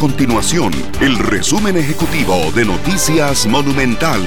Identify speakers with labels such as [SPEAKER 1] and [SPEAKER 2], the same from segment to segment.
[SPEAKER 1] continuación el resumen ejecutivo de Noticias Monumental.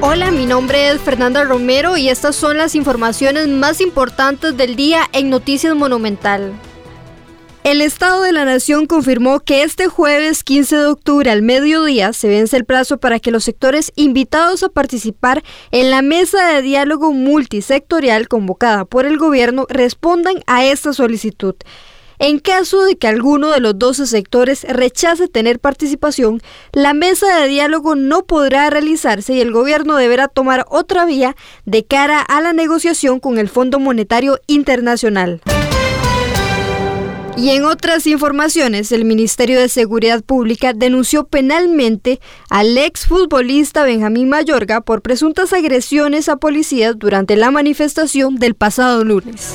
[SPEAKER 2] Hola, mi nombre es Fernanda Romero y estas son las informaciones más importantes del día en Noticias Monumental. El Estado de la Nación confirmó que este jueves 15 de octubre al mediodía se vence el plazo para que los sectores invitados a participar en la mesa de diálogo multisectorial convocada por el gobierno respondan a esta solicitud. En caso de que alguno de los 12 sectores rechace tener participación, la mesa de diálogo no podrá realizarse y el gobierno deberá tomar otra vía de cara a la negociación con el Fondo Monetario Internacional. Y en otras informaciones, el Ministerio de Seguridad Pública denunció penalmente al ex futbolista Benjamín Mayorga por presuntas agresiones a policías durante la manifestación del pasado lunes.